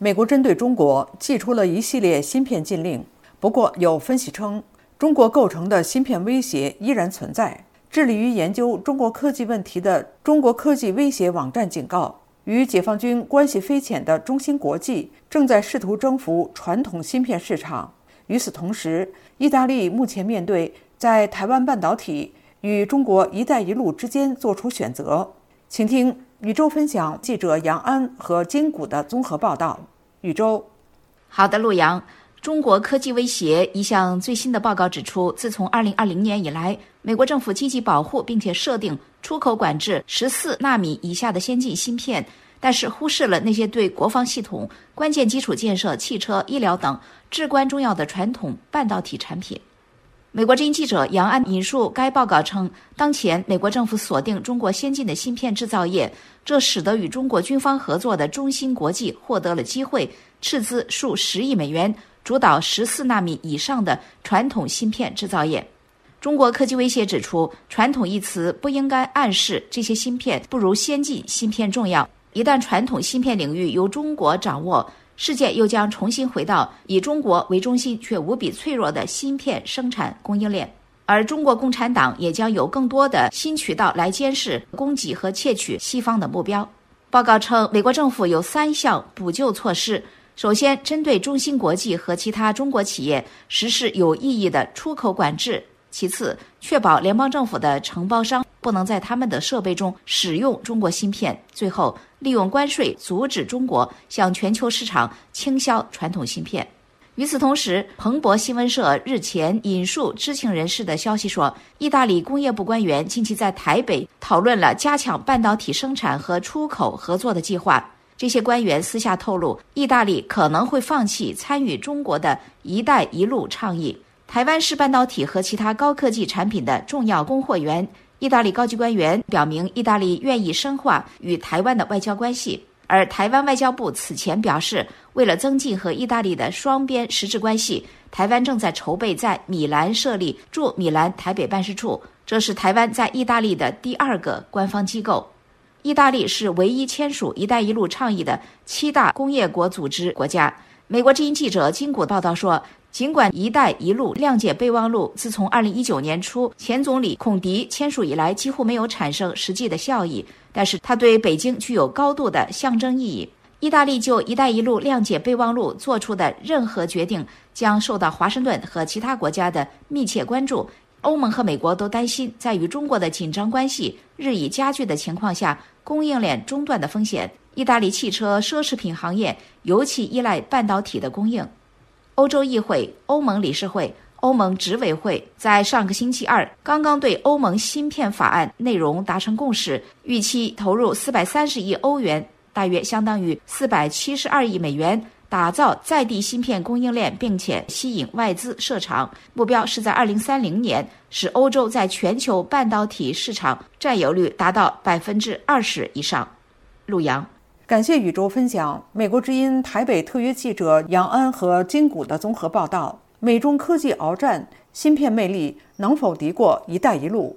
美国针对中国寄出了一系列芯片禁令。不过，有分析称，中国构成的芯片威胁依然存在。致力于研究中国科技问题的中国科技威胁网站警告，与解放军关系匪浅的中芯国际正在试图征服传统芯片市场。与此同时，意大利目前面对在台湾半导体与中国“一带一路”之间做出选择。请听宇宙分享记者杨安和金谷的综合报道。宇宙，好的，陆阳。中国科技威胁一项最新的报告指出，自从2020年以来，美国政府积极保护并且设定出口管制14纳米以下的先进芯片，但是忽视了那些对国防系统、关键基础建设、汽车、医疗等至关重要的传统半导体产品。美国之音记者杨安引述该报告称，当前美国政府锁定中国先进的芯片制造业，这使得与中国军方合作的中芯国际获得了机会，斥资数十亿美元。主导十四纳米以上的传统芯片制造业。中国科技威胁指出，传统一词不应该暗示这些芯片不如先进芯片重要。一旦传统芯片领域由中国掌握，世界又将重新回到以中国为中心却无比脆弱的芯片生产供应链，而中国共产党也将有更多的新渠道来监视、攻击和窃取西方的目标。报告称，美国政府有三项补救措施。首先，针对中芯国际和其他中国企业实施有意义的出口管制；其次，确保联邦政府的承包商不能在他们的设备中使用中国芯片；最后，利用关税阻止中国向全球市场倾销传统芯片。与此同时，彭博新闻社日前引述知情人士的消息说，意大利工业部官员近期在台北讨论了加强半导体生产和出口合作的计划。这些官员私下透露，意大利可能会放弃参与中国的一带一路倡议。台湾是半导体和其他高科技产品的重要供货源。意大利高级官员表明，意大利愿意深化与台湾的外交关系。而台湾外交部此前表示，为了增进和意大利的双边实质关系，台湾正在筹备在米兰设立驻米兰台北办事处，这是台湾在意大利的第二个官方机构。意大利是唯一签署“一带一路”倡议的七大工业国组织国家。美国之音记者金谷报道说，尽管“一带一路”谅解备忘录自从2019年初前总理孔迪签署以来几乎没有产生实际的效益，但是它对北京具有高度的象征意义。意大利就“一带一路”谅解备忘录做出的任何决定将受到华盛顿和其他国家的密切关注。欧盟和美国都担心，在与中国的紧张关系日益加剧的情况下，供应链中断的风险。意大利汽车奢侈品行业尤其依赖半导体的供应。欧洲议会、欧盟理事会、欧盟执委会在上个星期二刚刚对欧盟芯片法案内容达成共识，预期投入四百三十亿欧元，大约相当于四百七十二亿美元。打造在地芯片供应链，并且吸引外资设厂，目标是在二零三零年使欧洲在全球半导体市场占有率达到百分之二十以上。陆阳，感谢宇宙分享。美国之音台北特约记者杨安和金谷的综合报道。美中科技鏖战，芯片魅力能否敌过“一带一路”？